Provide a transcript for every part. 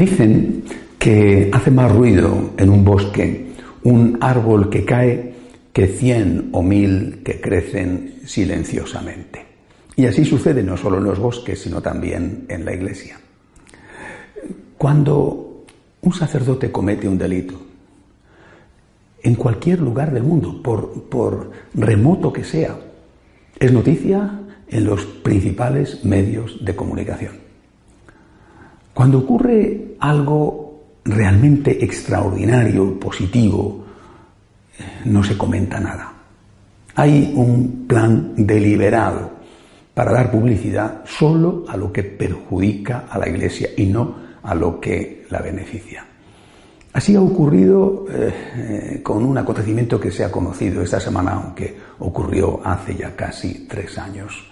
Dicen que hace más ruido en un bosque un árbol que cae que cien o mil que crecen silenciosamente. Y así sucede no solo en los bosques, sino también en la iglesia. Cuando un sacerdote comete un delito, en cualquier lugar del mundo, por, por remoto que sea, es noticia en los principales medios de comunicación. Cuando ocurre algo realmente extraordinario, positivo, no se comenta nada. Hay un plan deliberado para dar publicidad solo a lo que perjudica a la Iglesia y no a lo que la beneficia. Así ha ocurrido eh, eh, con un acontecimiento que se ha conocido esta semana, aunque ocurrió hace ya casi tres años.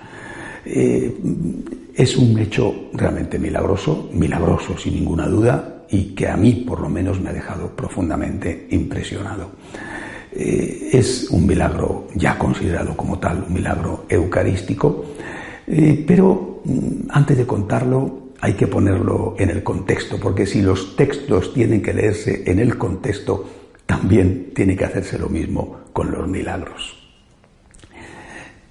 Eh, es un hecho realmente milagroso, milagroso sin ninguna duda, y que a mí por lo menos me ha dejado profundamente impresionado. es un milagro ya considerado como tal, un milagro eucarístico, pero mm, antes de contarlo hay que ponerlo en el contexto, porque si los textos tienen que leerse en el contexto, también tiene que hacerse lo mismo con los milagros.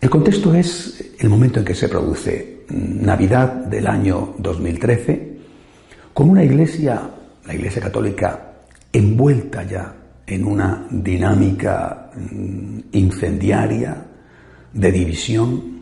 El contexto es el momento en que se produce Navidad del año 2013, con una iglesia, la Iglesia Católica, envuelta ya en una dinámica mm, incendiaria de división,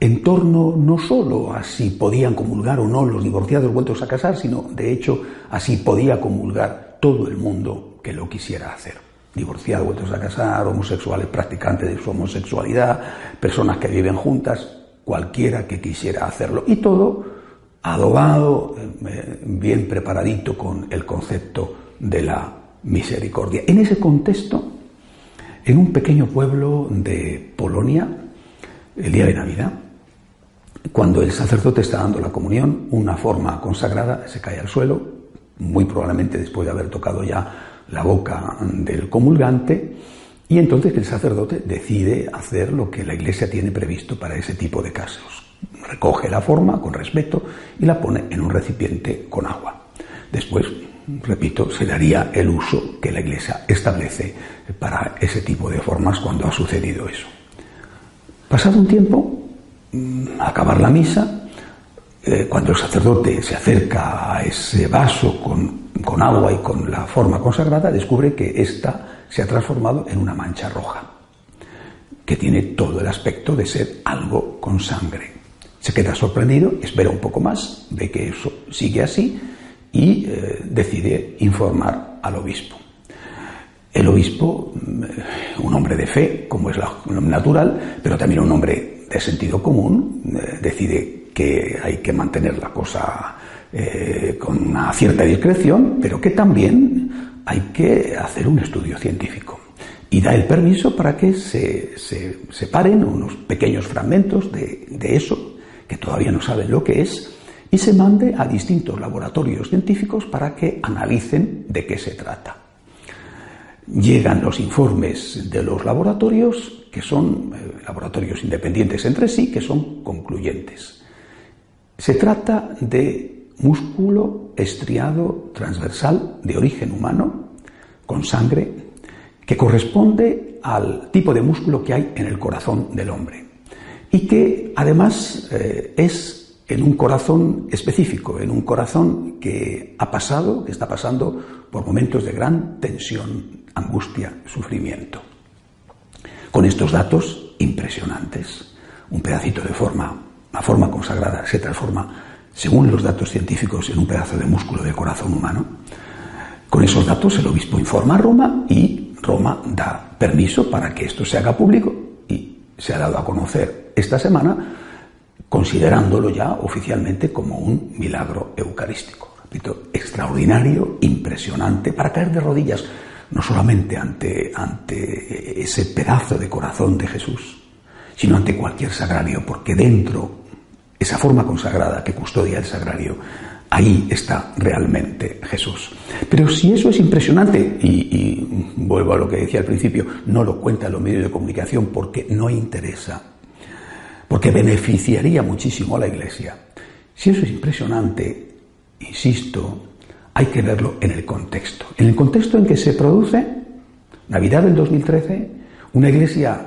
en torno no solo a si podían comulgar o no los divorciados vueltos a casar, sino de hecho a si podía comulgar todo el mundo que lo quisiera hacer. Divorciados vueltos a casar, homosexuales practicantes de su homosexualidad, personas que viven juntas, cualquiera que quisiera hacerlo. Y todo adobado, eh, bien preparadito con el concepto de la misericordia. En ese contexto, en un pequeño pueblo de Polonia, el día de Navidad, cuando el sacerdote está dando la comunión, una forma consagrada se cae al suelo, muy probablemente después de haber tocado ya la boca del comulgante, y entonces el sacerdote decide hacer lo que la Iglesia tiene previsto para ese tipo de casos. Recoge la forma con respeto y la pone en un recipiente con agua. Después, repito, se daría el uso que la Iglesia establece para ese tipo de formas cuando ha sucedido eso. Pasado un tiempo, Mm, acabar la misa, eh, cuando el sacerdote se acerca a ese vaso con, con agua y con la forma consagrada, descubre que ésta se ha transformado en una mancha roja, que tiene todo el aspecto de ser algo con sangre. Se queda sorprendido, espera un poco más, ve que eso sigue así y eh, decide informar al obispo. El obispo, mm, un hombre de fe, como es natural, pero también un hombre de sentido común eh, decide hay que mantener la cosa eh, con una cierta discreción, pero que también hay que hacer un estudio científico. Y da el permiso para que se, separen unos pequeños fragmentos de, de eso, que todavía no saben lo que es, y se mande a distintos laboratorios científicos para que analicen de qué se trata. Llegan los informes de los laboratorios que son eh, laboratorios independientes entre sí, que son concluyentes. Se trata de músculo estriado transversal de origen humano, con sangre, que corresponde al tipo de músculo que hay en el corazón del hombre y que además eh, es en un corazón específico, en un corazón que ha pasado, que está pasando por momentos de gran tensión, angustia, sufrimiento con estos datos impresionantes. Un pedacito de forma, la forma consagrada, se transforma, según los datos científicos, en un pedazo de músculo de corazón humano. Con esos datos el obispo informa a Roma y Roma da permiso para que esto se haga público y se ha dado a conocer esta semana considerándolo ya oficialmente como un milagro eucarístico. Repito, extraordinario, impresionante, para caer de rodillas no solamente ante, ante ese pedazo de corazón de Jesús, sino ante cualquier sagrario, porque dentro, esa forma consagrada que custodia el sagrario, ahí está realmente Jesús. Pero si eso es impresionante, y, vuelvo a lo que decía al principio, no lo cuentan los medios de comunicación porque no interesa, porque beneficiaría muchísimo a la Iglesia. Si eso es impresionante, insisto, hay que verlo en el contexto. En el contexto en que se produce, Navidad del 2013, una iglesia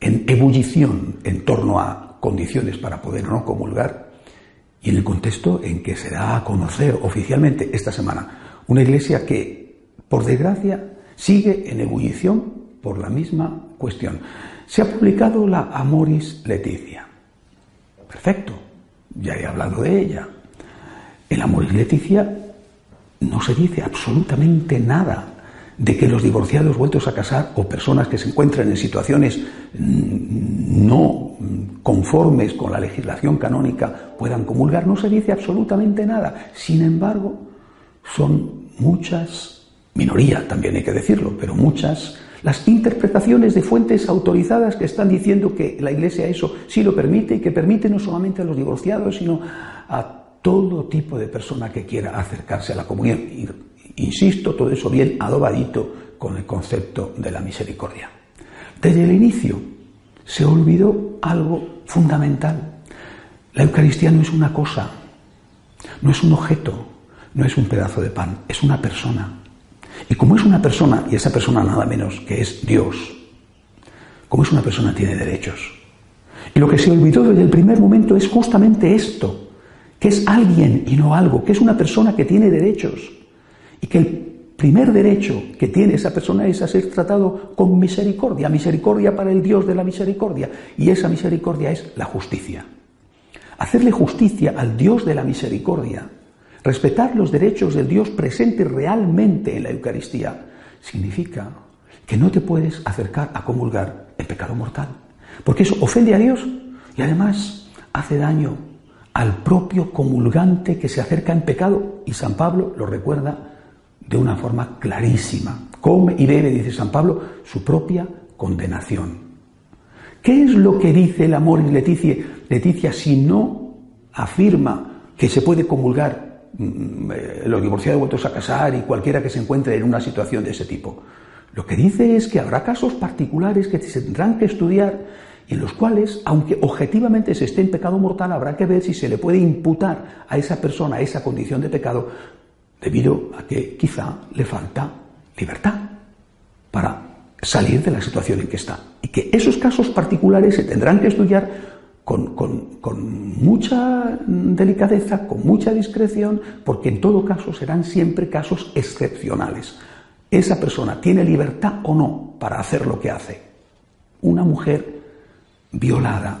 en ebullición en torno a condiciones para poder no comulgar, y en el contexto en que se da a conocer oficialmente esta semana una iglesia que, por desgracia, sigue en ebullición por la misma cuestión. Se ha publicado la Amoris Leticia. Perfecto, ya he hablado de ella. En la Amoris Leticia no se dice absolutamente nada de que los divorciados vueltos a casar o personas que se encuentran en situaciones mm, no conformes con la legislación canónica puedan comulgar, no se dice absolutamente nada. Sin embargo, son muchas, minoría también hay que decirlo, pero muchas las interpretaciones de fuentes autorizadas que están diciendo que la Iglesia eso sí lo permite y que permite no solamente a los divorciados, sino a todo tipo de persona que quiera acercarse a la comunión. Insisto, todo eso bien adobadito con el concepto de la misericordia. Desde el inicio se olvidó algo fundamental. La Eucaristía no es una cosa, no es un objeto, no es un pedazo de pan, es una persona. Y como es una persona, y esa persona nada menos que es Dios, como es una persona tiene derechos. Y lo que se olvidó desde el primer momento es justamente esto, que es alguien y no algo, que es una persona que tiene derechos y que el primer derecho que tiene esa persona es a ser tratado con misericordia, misericordia para el Dios de la misericordia, y esa misericordia es la justicia. Hacerle justicia al Dios de la misericordia, respetar los derechos del Dios presente realmente en la Eucaristía, significa que no te puedes acercar a comulgar el pecado mortal, porque eso ofende a Dios y además hace daño al propio comulgante que se acerca en pecado. Y San Pablo lo recuerda de una forma clarísima. Come y bebe, dice San Pablo, su propia condenación. ¿Qué es lo que dice el amor en Leticia, Leticia si no afirma que se puede comulgar mm, eh, los divorciados vueltos a casar y cualquiera que se encuentre en una situación de ese tipo? Lo que dice es que habrá casos particulares que se tendrán que estudiar en los cuales, aunque objetivamente se esté en pecado mortal, habrá que ver si se le puede imputar a esa persona esa condición de pecado debido a que quizá le falta libertad para salir de la situación en que está. Y que esos casos particulares se tendrán que estudiar con, con, mucha delicadeza, con mucha discreción, porque en todo caso serán siempre casos excepcionales. Esa persona tiene libertad o no para hacer lo que hace. Una mujer violada,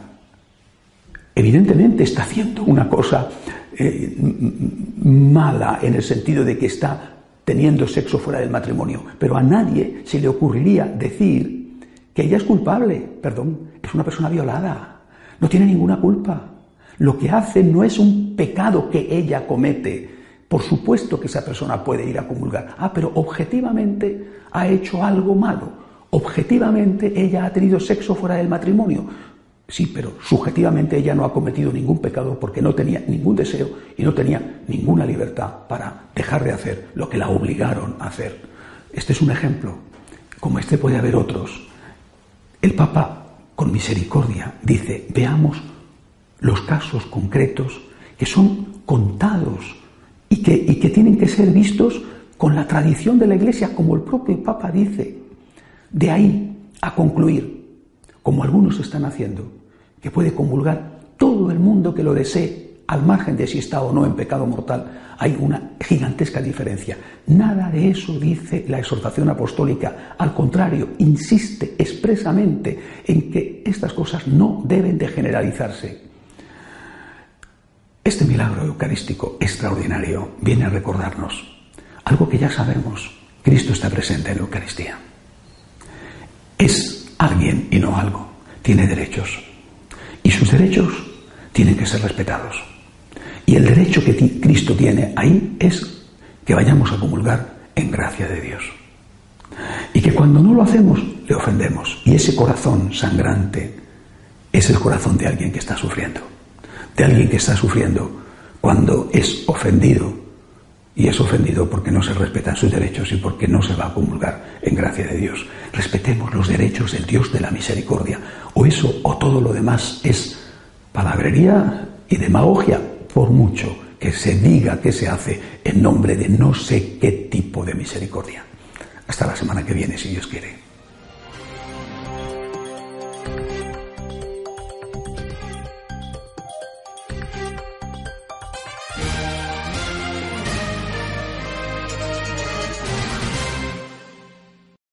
evidentemente está haciendo una cosa eh, mala en el sentido de que está teniendo sexo fuera del matrimonio, pero a nadie se le ocurriría decir que ella es culpable, perdón, es una persona violada, no tiene ninguna culpa. Lo que hace no es un pecado que ella comete. Por supuesto que esa persona puede ir a comulgar. Ah, pero objetivamente ha hecho algo malo objetivamente ella ha tenido sexo fuera del matrimonio. Sí, pero subjetivamente ella no ha cometido ningún pecado porque no tenía ningún deseo y no tenía ninguna libertad para dejar de hacer lo que la obligaron a hacer. Este es un ejemplo. Como este puede haber otros. El Papa, con misericordia, dice, veamos los casos concretos que son contados y que, y que tienen que ser vistos con la tradición de la Iglesia, como el propio Papa dice. De ahí a concluir, como algunos están haciendo, que puede convulgar todo el mundo que lo desee, al margen de si está o no en pecado mortal, hay una gigantesca diferencia. Nada de eso dice la exhortación apostólica. Al contrario, insiste expresamente en que estas cosas no deben de generalizarse. Este milagro eucarístico extraordinario viene a recordarnos algo que ya sabemos. Cristo está presente en la Eucaristía es alguien y no algo. Tiene derechos. Y sus derechos tienen que ser respetados. Y el derecho que Cristo tiene ahí es que vayamos a comulgar en gracia de Dios. Y que cuando no lo hacemos, le ofendemos. Y ese corazón sangrante es el corazón de alguien que está sufriendo. De alguien que está sufriendo cuando es ofendido y es ofendido porque no se respetan sus derechos y porque no se va a comulgar en gracia de Dios. Respetemos los derechos del Dios de la misericordia. O eso o todo lo demás es palabrería y demagogia, por mucho que se diga que se hace en nombre de no sé qué tipo de misericordia. Hasta la semana que viene, si Dios quiere.